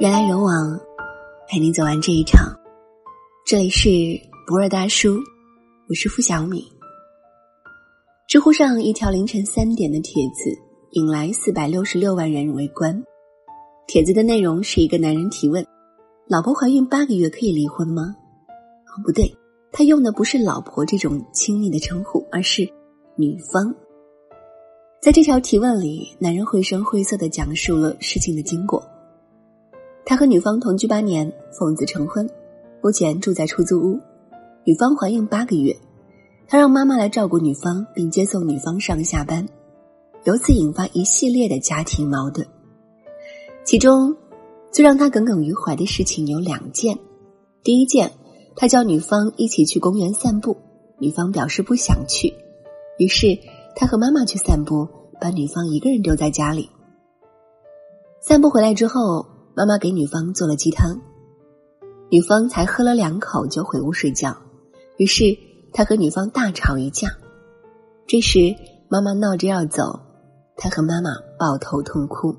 人来人往，陪你走完这一场。这里是博尔大叔，我是付小米。知乎上一条凌晨三点的帖子引来四百六十六万人围观。帖子的内容是一个男人提问：“老婆怀孕八个月可以离婚吗？”哦，不对，他用的不是“老婆”这种亲密的称呼，而是“女方”。在这条提问里，男人绘声绘色的讲述了事情的经过。他和女方同居八年，奉子成婚，目前住在出租屋。女方怀孕八个月，他让妈妈来照顾女方，并接送女方上下班，由此引发一系列的家庭矛盾。其中，最让他耿耿于怀的事情有两件。第一件，他叫女方一起去公园散步，女方表示不想去，于是。他和妈妈去散步，把女方一个人丢在家里。散步回来之后，妈妈给女方做了鸡汤，女方才喝了两口就回屋睡觉。于是他和女方大吵一架。这时妈妈闹着要走，他和妈妈抱头痛哭。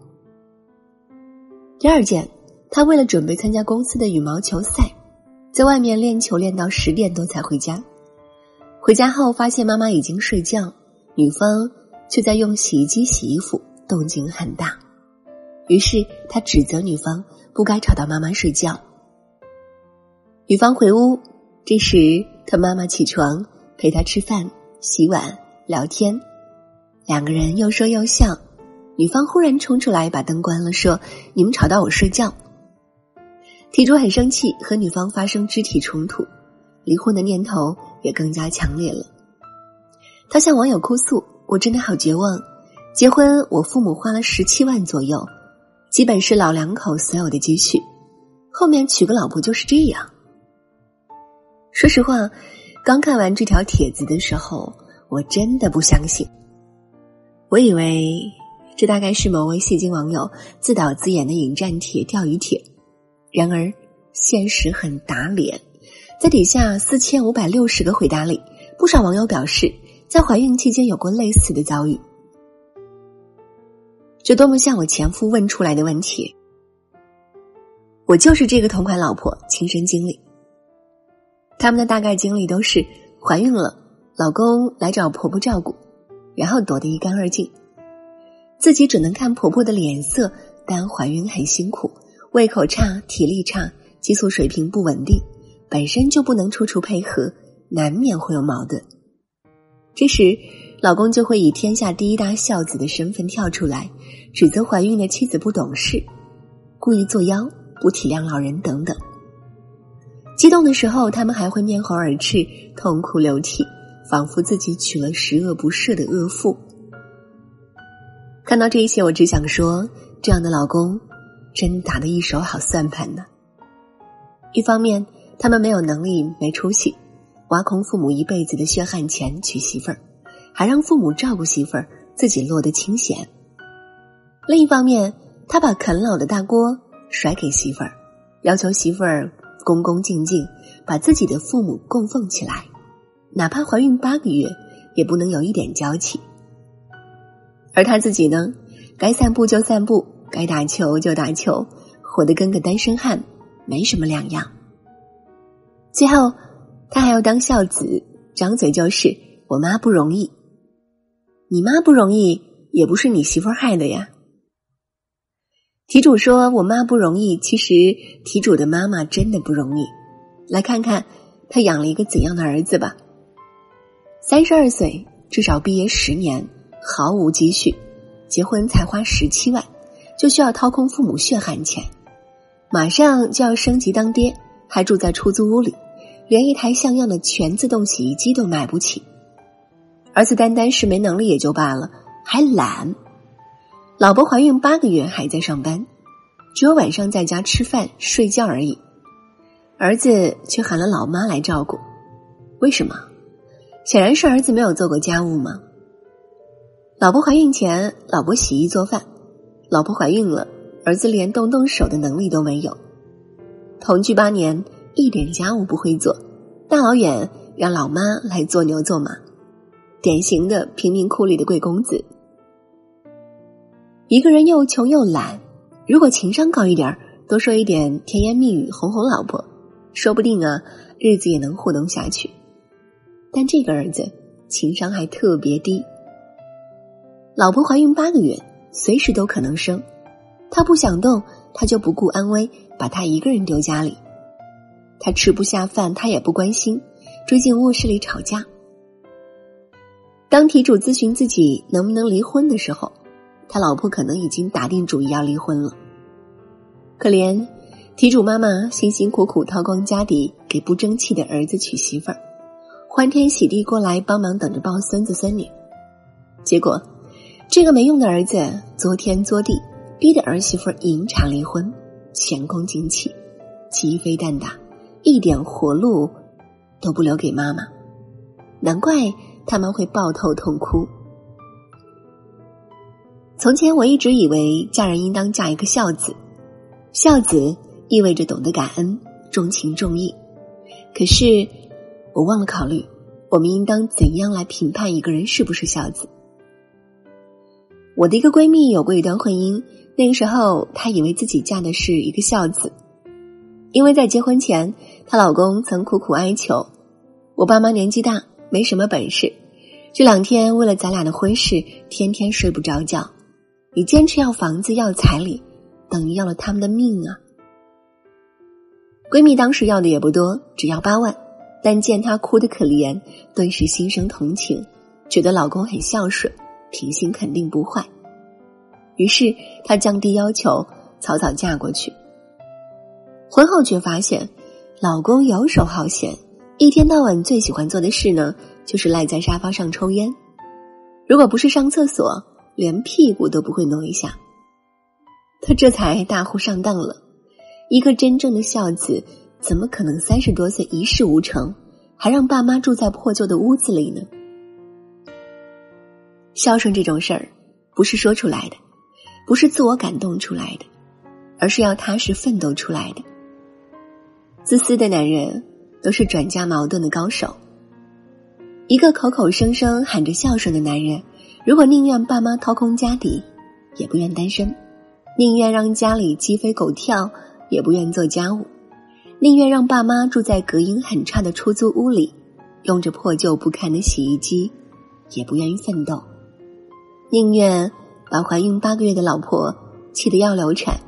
第二件，他为了准备参加公司的羽毛球赛，在外面练球练到十点多才回家。回家后发现妈妈已经睡觉。女方却在用洗衣机洗衣服，动静很大，于是他指责女方不该吵到妈妈睡觉。女方回屋，这时他妈妈起床陪他吃饭、洗碗、聊天，两个人又说又笑。女方忽然冲出来把灯关了，说：“你们吵到我睡觉。”题主很生气，和女方发生肢体冲突，离婚的念头也更加强烈了。他向网友哭诉：“我真的好绝望，结婚我父母花了十七万左右，基本是老两口所有的积蓄，后面娶个老婆就是这样。”说实话，刚看完这条帖子的时候，我真的不相信。我以为这大概是某位戏精网友自导自演的引战帖、钓鱼帖，然而现实很打脸，在底下四千五百六十个回答里，不少网友表示。在怀孕期间有过类似的遭遇，这多么像我前夫问出来的问题。我就是这个同款老婆亲身经历。他们的大概经历都是怀孕了，老公来找婆婆照顾，然后躲得一干二净，自己只能看婆婆的脸色。但怀孕很辛苦，胃口差，体力差，激素水平不稳定，本身就不能处处配合，难免会有矛盾。这时，老公就会以天下第一大孝子的身份跳出来，指责怀孕的妻子不懂事，故意作妖，不体谅老人等等。激动的时候，他们还会面红耳赤，痛哭流涕，仿佛自己娶了十恶不赦的恶妇。看到这一切，我只想说，这样的老公，真打得一手好算盘呢。一方面，他们没有能力，没出息。挖空父母一辈子的血汗钱娶媳妇儿，还让父母照顾媳妇儿，自己落得清闲。另一方面，他把啃老的大锅甩给媳妇儿，要求媳妇儿恭恭敬敬把自己的父母供奉起来，哪怕怀孕八个月，也不能有一点娇气。而他自己呢，该散步就散步，该打球就打球，活得跟个单身汉没什么两样。最后。他还要当孝子，张嘴就是“我妈不容易”，你妈不容易，也不是你媳妇害的呀。题主说我妈不容易，其实题主的妈妈真的不容易。来看看他养了一个怎样的儿子吧。三十二岁，至少毕业十年，毫无积蓄，结婚才花十七万，就需要掏空父母血汗钱，马上就要升级当爹，还住在出租屋里。连一台像样的全自动洗衣机都买不起，儿子单单是没能力也就罢了，还懒。老婆怀孕八个月还在上班，只有晚上在家吃饭睡觉而已。儿子却喊了老妈来照顾，为什么？显然是儿子没有做过家务吗？老婆怀孕前，老婆洗衣做饭；老婆怀孕了，儿子连动动手的能力都没有。同居八年。一点家务不会做，大老远让老妈来做牛做马，典型的贫民窟里的贵公子。一个人又穷又懒，如果情商高一点多说一点甜言蜜语哄哄老婆，说不定啊，日子也能互动下去。但这个儿子情商还特别低。老婆怀孕八个月，随时都可能生，他不想动，他就不顾安危，把他一个人丢家里。他吃不下饭，他也不关心，追进卧室里吵架。当题主咨询自己能不能离婚的时候，他老婆可能已经打定主意要离婚了。可怜题主妈妈辛辛苦苦掏光家底给不争气的儿子娶媳妇儿，欢天喜地过来帮忙等着抱孙子孙女，结果。这个没用的儿子作天作地，逼得儿媳妇引产离婚，前功尽弃，鸡飞蛋打，一点活路都不留给妈妈。难怪他们会抱头痛哭。从前我一直以为嫁人应当嫁一个孝子，孝子意味着懂得感恩、重情重义。可是我忘了考虑，我们应当怎样来评判一个人是不是孝子。我的一个闺蜜有过一段婚姻，那个时候她以为自己嫁的是一个孝子，因为在结婚前，她老公曾苦苦哀求：“我爸妈年纪大，没什么本事，这两天为了咱俩的婚事，天天睡不着觉。你坚持要房子要彩礼，等于要了他们的命啊！”闺蜜当时要的也不多，只要八万，但见她哭得可怜，顿时心生同情，觉得老公很孝顺。品行肯定不坏，于是她降低要求，草草嫁过去。婚后却发现，老公游手好闲，一天到晚最喜欢做的事呢，就是赖在沙发上抽烟。如果不是上厕所，连屁股都不会挪一下。他这才大呼上当了。一个真正的孝子，怎么可能三十多岁一事无成，还让爸妈住在破旧的屋子里呢？孝顺这种事儿，不是说出来的，不是自我感动出来的，而是要踏实奋斗出来的。自私的男人都是转嫁矛盾的高手。一个口口声声喊着孝顺的男人，如果宁愿爸妈掏空家底，也不愿单身；宁愿让家里鸡飞狗跳，也不愿做家务；宁愿让爸妈住在隔音很差的出租屋里，用着破旧不堪的洗衣机，也不愿意奋斗。宁愿把怀孕八个月的老婆气得要流产，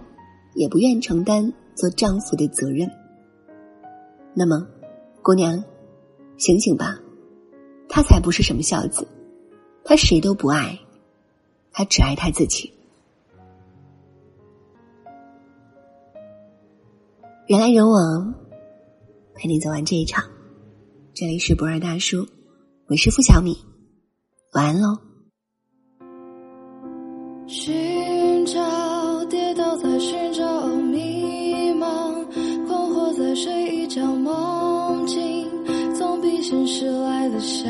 也不愿承担做丈夫的责任。那么，姑娘，醒醒吧，他才不是什么孝子，他谁都不爱，他只爱他自己。人来人往，陪你走完这一场。这里是博尔大叔，我是付小米，晚安喽。寻找，跌倒在寻找，迷茫，困惑在睡一觉，梦境总比现实来的逍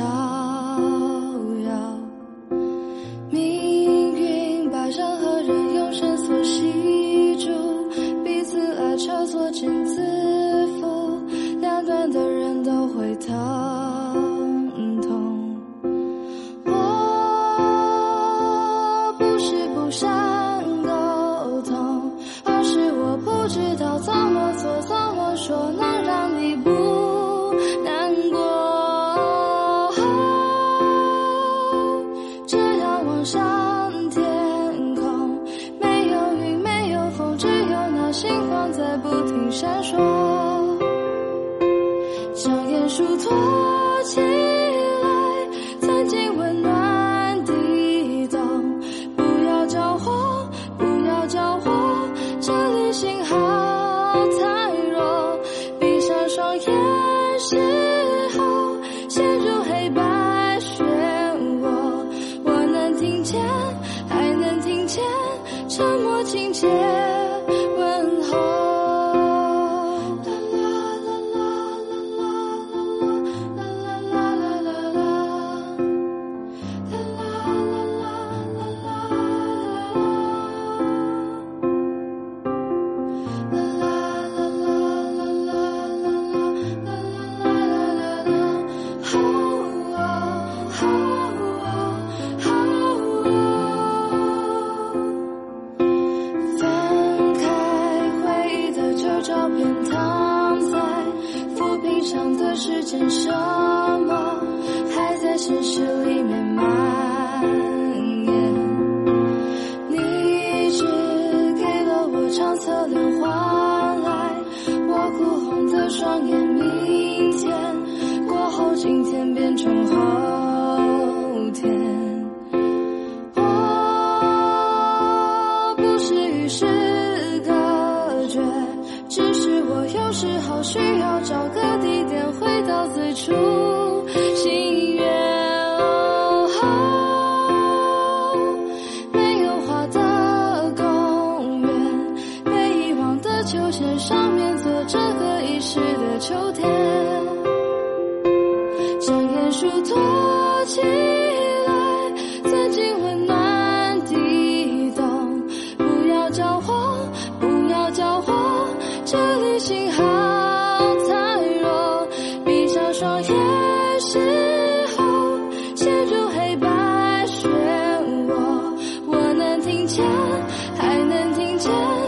错。时间什么，还在现实里面蔓延。你只给了我张侧脸，换来我哭红的双眼。明天过后，今天变成后天。我不是与世隔绝，只是我有时候需要找个地出心愿，哦，没有花的公园，被遗忘的秋千上面坐着可遗失的秋天，将眼珠托起。还能听见